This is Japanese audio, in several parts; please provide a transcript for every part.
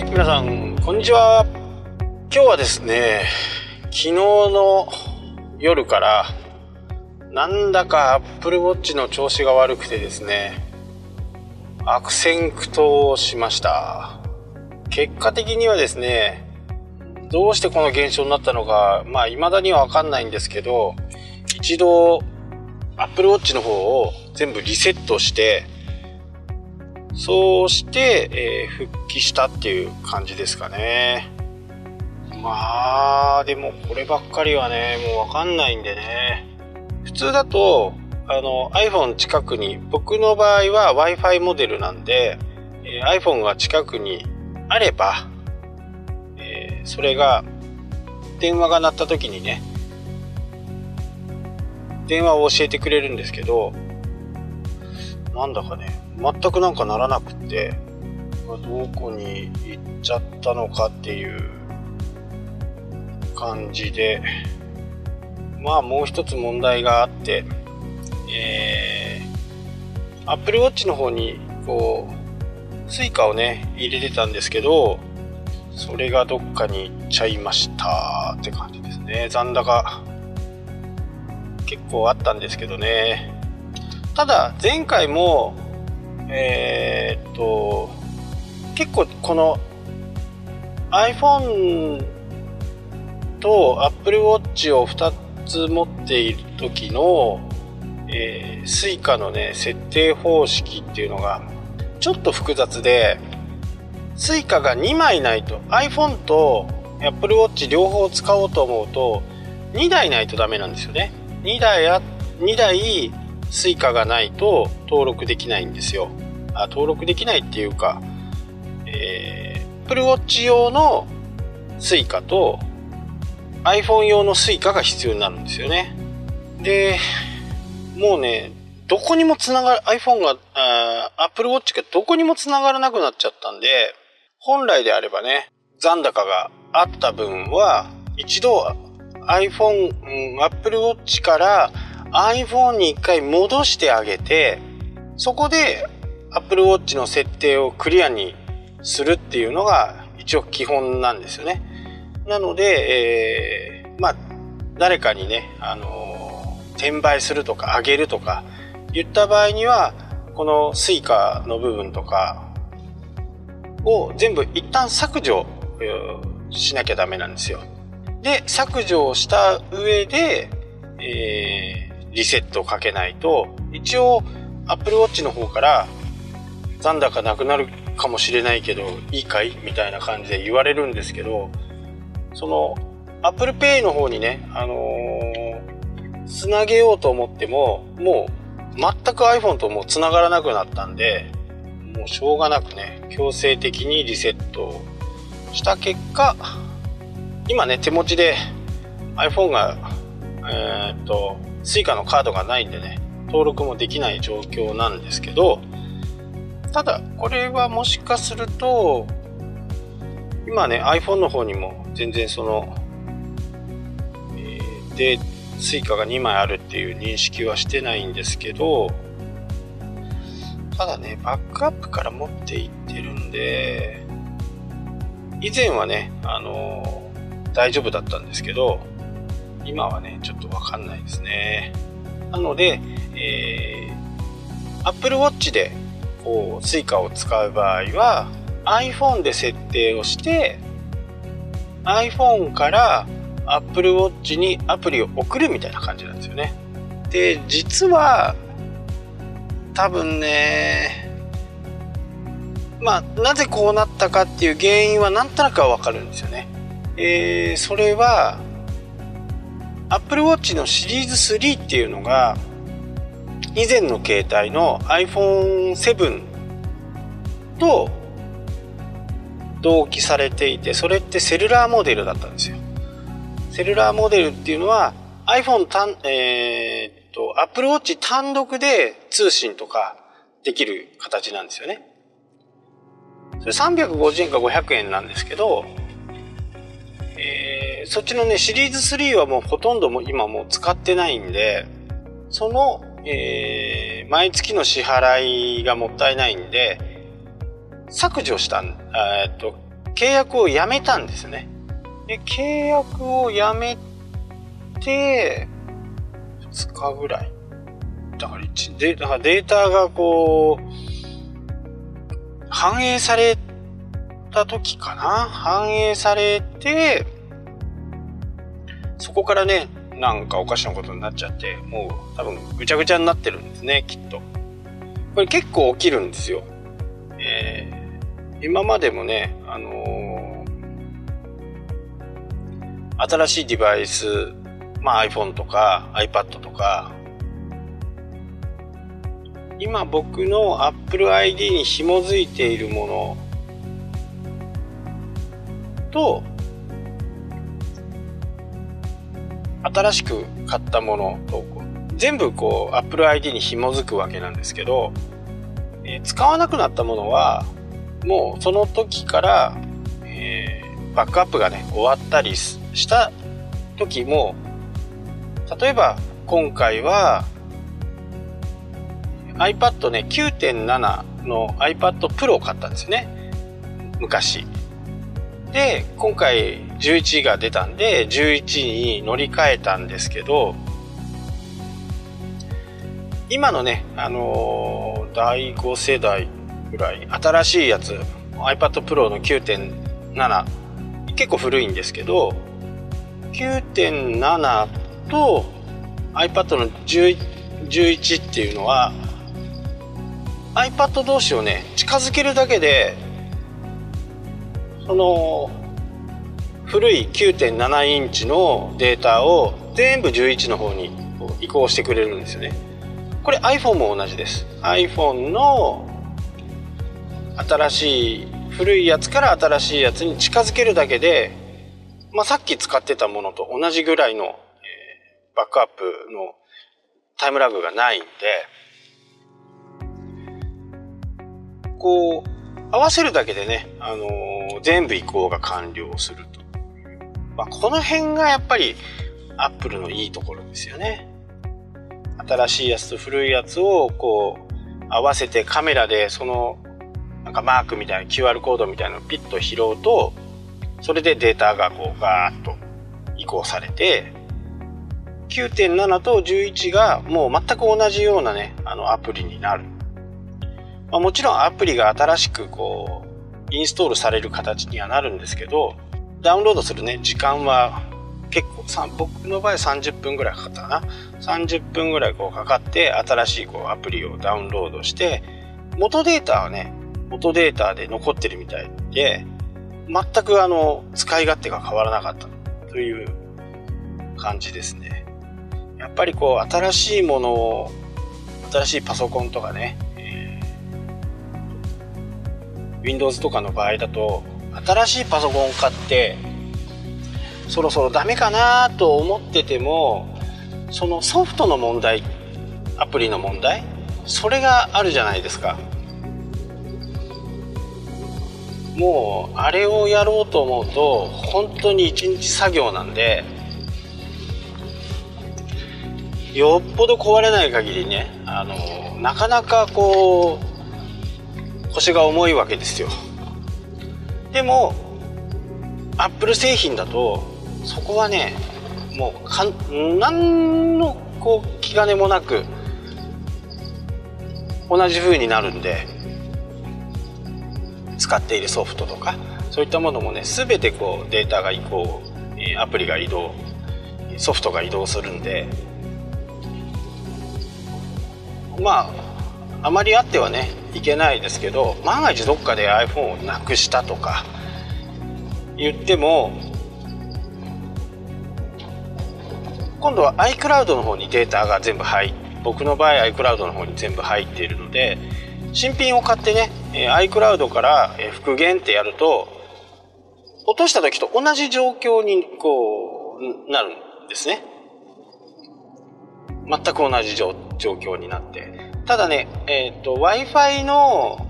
い皆さんこんにちは。今日はですね昨日の夜からなんだか Apple Watch の調子が悪くてですね悪戦苦闘しました。結果的にはですねどうしてこの現象になったのかまあ未だには分かんないんですけど一度 Apple Watch の方を全部リセットしてそうして、えー、復帰したっていう感じですかね。まあでもこればっかりはねもう分かんないんでね。普通だとあの iPhone 近くに僕の場合は Wi-Fi モデルなんで、えー、iPhone が近くにあれば、えー、それが電話が鳴った時にね電話を教えてくれるんですけどなんだかね全くなんかならなくってどこに行っちゃったのかっていう感じでまあもう一つ問題があってえー、Apple Watch の方にこう Suica をね入れてたんですけどそれがどっかに行っちゃいましたって感じですね。残高結構あったんですけどね。ただ前回もえー、っと結構この iPhone と Apple Watch を2つ持っている時のえ、Suica のね設定方式っていうのがちょっと複雑で Suica が2枚ないと iPhone と Apple Watch 両方使おうと思うと2台ないとダメなんですよね。2台あ2台 Suica がないと登録できないんですよ。あ登録できないっていうか、えー、Apple Watch 用の Suica と iPhone 用の Suica が必要になるんですよね。でもうね、どこにもつながる、iPhone が、Apple Watch がどこにもつながらなくなっちゃったんで、本来であればね、残高があった分は、一度 iPhone、Apple Watch から iPhone に一回戻してあげて、そこで Apple Watch の設定をクリアにするっていうのが一応基本なんですよね。なので、えー、まあ、誰かにね、あの転売するとか上げるとか言った場合にはこの Suica の部分とかを全部一旦削除しなきゃダメなんですよ。で削除をした上で、えー、リセットをかけないと一応 Apple Watch の方から残高なくなるかもしれないけどいいかい？みたいな感じで言われるんですけどその Apple Pay の方にね、あのーつなげようと思ってももう全く iPhone ともうつながらなくなったんでもうしょうがなくね強制的にリセットした結果今ね手持ちで iPhone がえー、っと Suica のカードがないんでね登録もできない状況なんですけどただこれはもしかすると今ね iPhone の方にも全然その、えー、デー Suica が2枚あるっていう認識はしてないんですけどただねバックアップから持っていってるんで以前はねあのー、大丈夫だったんですけど今はねちょっとわかんないですねなので、えー、Apple Watch でこう Suica を使う場合は iPhone で設定をして iPhone から Apple Watch にアプリを送るみたいな感じなんですよね。で、実は、多分ね、まあ、なぜこうなったかっていう原因はなんとなくはわかるんですよね。えー、それは、Apple Watch のシリーズ3っていうのが、以前の携帯の iPhone7 と同期されていて、それってセルラーモデルだったんですよ。セルラーモデルっていうのは iPhone 単、えー、っと、Apple Watch 単独で通信とかできる形なんですよね。それ350円か500円なんですけど、そっちのね、シリーズ3はもうほとんども今もう使ってないんで、その、えー、毎月の支払いがもったいないんで、削除したん、えっと、契約をやめたんですね。で、契約をやめて、2日ぐらい。だから1で、だからデータがこう、反映された時かな反映されて、そこからね、なんかおかしなことになっちゃって、もう多分ぐちゃぐちゃになってるんですね、きっと。これ結構起きるんですよ。えー、今までもね、あのー、新しいデバイス、まあ iPhone とか iPad とか、今僕の Apple ID に紐づいているものと、新しく買ったものと全部こう Apple ID に紐づくわけなんですけど、えー、使わなくなったものはもうその時から、えー、バックアップがね終わったりした時も例えば今回は iPad ね9.7の iPad Pro を買ったんですよね。昔。で今回11が出たんで11に乗り換えたんですけど今のね、あのー、第5世代ぐらい新しいやつ iPad Pro の9.7結構古いんですけど9.7と iPad の11っていうのは iPad 同士をね近づけるだけでその古い9.7インチのデータを全部11の方に移行してくれるんですよね。これ iPhone も同じです。iPhone の新しい古いやつから新しいやつに近づけるだけで、まあ、さっき使ってたものと同じぐらいの、バックアップのタイムラグがないんでこう合わせるだけでね、あのー、全部移行が完了すると。まあ、この辺がやっぱりアップルのいいところですよね。新しいやつと古いやつをこう合わせてカメラでそのなんかマークみたいな QR コードみたいなのをピッと拾うとそれでデータがこうガーッと移行されて9.7と11がもう全く同じようなねあのアプリになるまあ、もちろんアプリが新しくこうインストールされる形にはなるんですけどダウンロードするね時間は結構僕の場合30分ぐらいかかったかな。30分ぐらいこうかかって新しいこうアプリをダウンロードして元データはね元データで残ってるみたいで全くあの使い勝手が変わらなかった。という感じですね。やっぱりこう新しいものを新しいパソコンとかね Windows とかの場合だと新しいパソコンを買ってそろそろダメかなと思っててもそのソフトの問題アプリの問題それがあるじゃないですか。もうあれをやろうと思うと本当に一日作業なんでよっぽど壊れない限りねあのなかなかこう腰が重いわけですよ。でもアップル製品だとそこはねもうかん何のこう気兼ねもなく同じ風になるんで使っているソフトとかそういったものもね全てこうデータが移行アプリが移動ソフトが移動するんでまああまりあってはねいけないですけど万が一どっかで iPhone をなくしたとか言っても今度は iCloud の方にデータが全部入僕の場合 iCloud の方に全部入っているので新品を買ってね iCloud から復元ってやると落とした時と同じ状況にこうなるんですね。全く同じ状況になって。ただね、えっ、ー、と、Wi-Fi の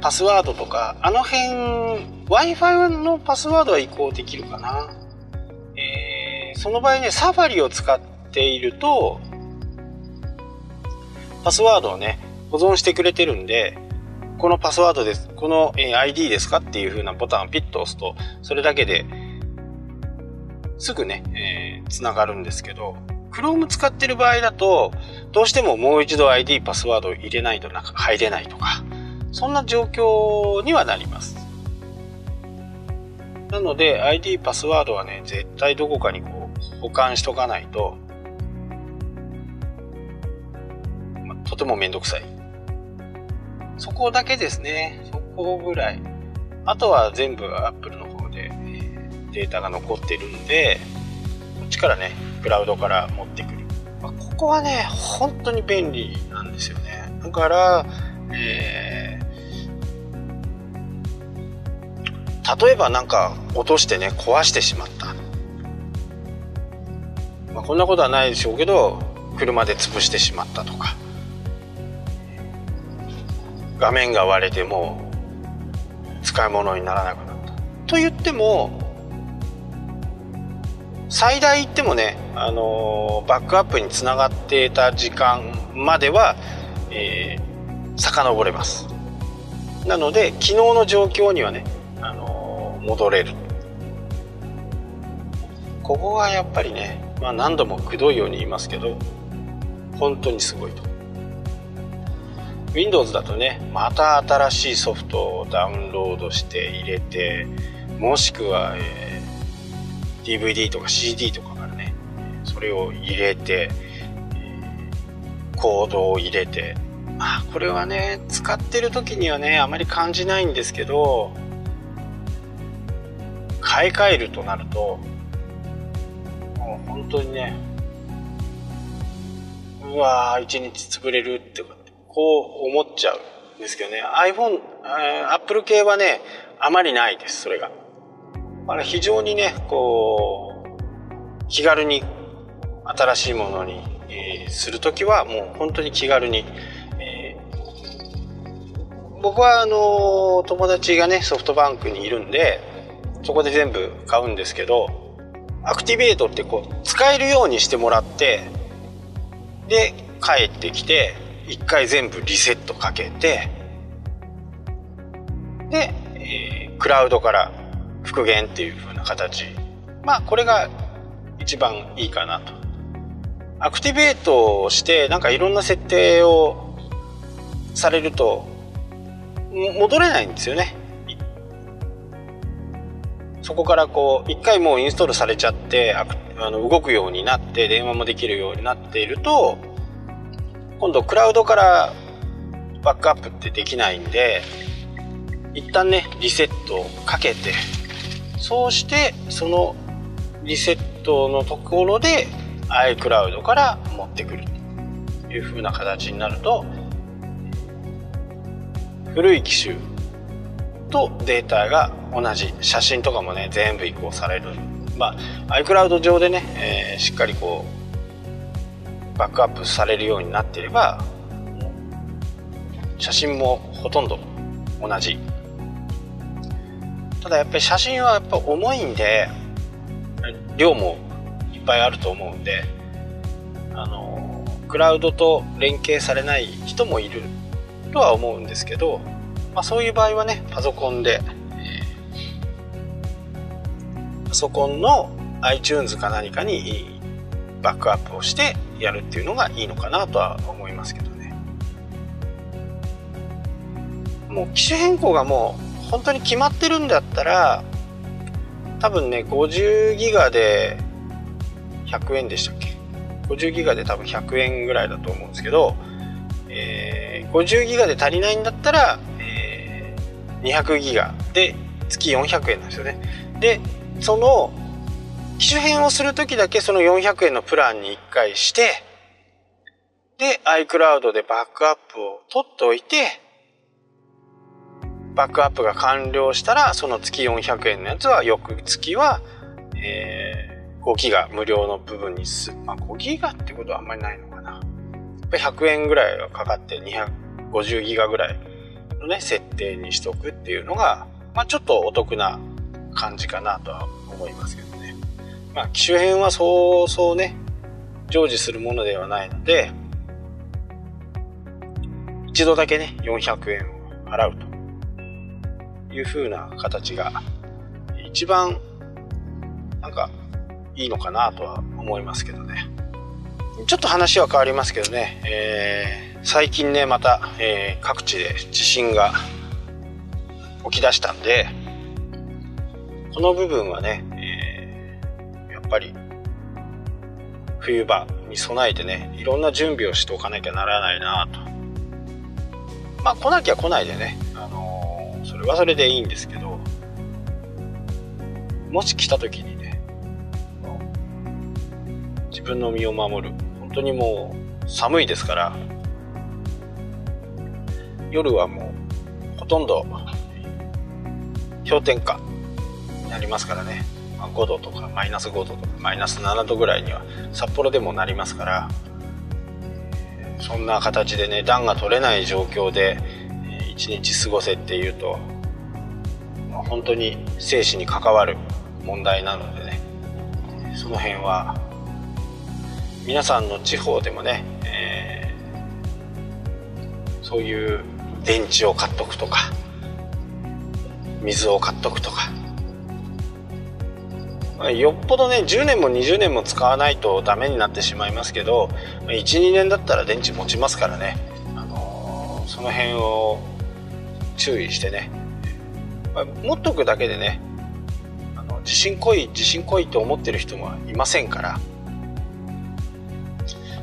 パスワードとか、あの辺、Wi-Fi のパスワードは移行できるかな。えー、その場合ね、サファリを使っていると、パスワードをね、保存してくれてるんで、このパスワードです、この ID ですかっていう風なボタンをピッと押すと、それだけですぐね、えー、繋がるんですけど、Chrome 使ってる場合だと、どうしてももう一度 ID、パスワードを入れないとなんか入れないとか、そんな状況にはなります。なので ID、パスワードはね、絶対どこかにこう保管しとかないと、まとてもめんどくさい。そこだけですね。そこぐらい。あとは全部 Apple の方で、えデータが残ってるんで、こっちからね、クラウドから持ってくる。まあ、ここはね、本当に便利なんですよね。だから、えー、例えばなんか落としてね、壊してしまった。まあ、こんなことはないでしょうけど、車で潰してしまったとか。画面が割れても使い物にならなくなった。と言っても最大言ってもね、あのバックアップにつながっていた時間までは、えー、遡れます。なので昨日の状況にはね、あの戻れる。ここがやっぱりね、まあ、何度もくどいように言いますけど本当にすごいと。Windows だとねまた新しいソフトをダウンロードして入れてもしくは、えー、DVD とか CD とかからねそれを入れて、コードを入れてまあこれはね使ってる時にはねあまり感じないんですけど買い替えるとなるともう本当にねうわ一日潰れるってこう思っちゃうんですけどね iPhone、Apple 系はねあまりないですそれが。だから非常にねこう気軽に新しいものに、えー、する時はもう本当に気軽に、えー、僕はあの友達がねソフトバンクにいるんでそこで全部買うんですけどアクティベートってこう使えるようにしてもらってで帰ってきて一回全部リセットかけてで、えー、クラウドから復元っていう風な形。まあこれが一番いいかなと。アクティベートをしてなんかいろんな設定をされると戻れないんですよね。そこからこう一回もうインストールされちゃってあの動くようになって電話もできるようになっていると今度クラウドからバックアップってできないんで一旦ねリセットをかけてそうしてそのリセットのところで iCloud から持ってくるという風な形になると古い機種とデータが同じ写真とかもね全部移行される。まあ iCloud 上でね、えー、しっかりこうバックアップされるようになっていれば写真もほとんど同じただやっぱり写真はやっぱ重いんで量もいっぱいあると思うんであのクラウドと連携されない人もいるとは思うんですけど、まあ、そういう場合はねパソコンで、えー、パソコンの iTunes か何かにバックアップをしてやるっていうのがいいのかなとは思いますけどね。もう機種変更がもう本当に決まってるんだったら多分ね50ギガで100円でしたっけ？50ギガで多分100円ぐらいだと思うんですけど、えー、50ギガで足りないんだったら、えー、200ギガで月400円なんですよね。でその機種変をする時だけその400円のプランに1回して、で、iCloud でバックアップを取っておいて、バックアップが完了したら、その月400円のやつは、翌月は、えー、5ギガ無料の部分にす、まあ5ギガってことはあんまりないのかな。やっぱ100円ぐらいはかかって250ギガぐらいのね、設定にしとくっていうのが、まあちょっとお得な感じかなとは思いますけどね。まあ、機種変はそうそうね、常時するものではないので、一度だけね、400円を払うという風な形が一番なんかいいのかなとは思いますけどね。ちょっと話は変わりますけどね、えー、最近ね、また、えー、各地で地震が起き出したんで、この部分はね、えー、やっぱり冬場に備えてね、いろんな準備をしておかなきゃならないなと。まあ来なきゃ来ないでね、それはそれでいいんですけど、もし来た時にね、自分の身を守る。本当にもう寒いですから、夜はもうほとんど氷点下になりますからね、まあ、5度とかマイナス5度とかマイナス7度ぐらいには札幌でもなりますからそんな形でね暖が取れない状況で一日過ごせっていうと、まあ、本当に生死に関わる問題なのでね。その辺は皆さんの地方でもね、えー、そういう電池を買っとくとか水を買っとくとか、まあ、よっぽどね10年も20年も使わないとダメになってしまいますけど12年だったら電池持ちますからね、あのー、その辺を注意してね、まあ、持っとくだけでねあの地震来い地震来いと思ってる人もいませんから。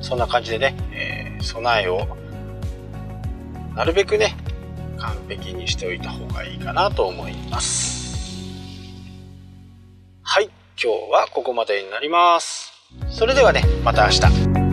そんな感じでね、えー、備えをなるべくね完璧にしておいた方がいいかなと思います。はい今日はここまでになります。それではねまた明日。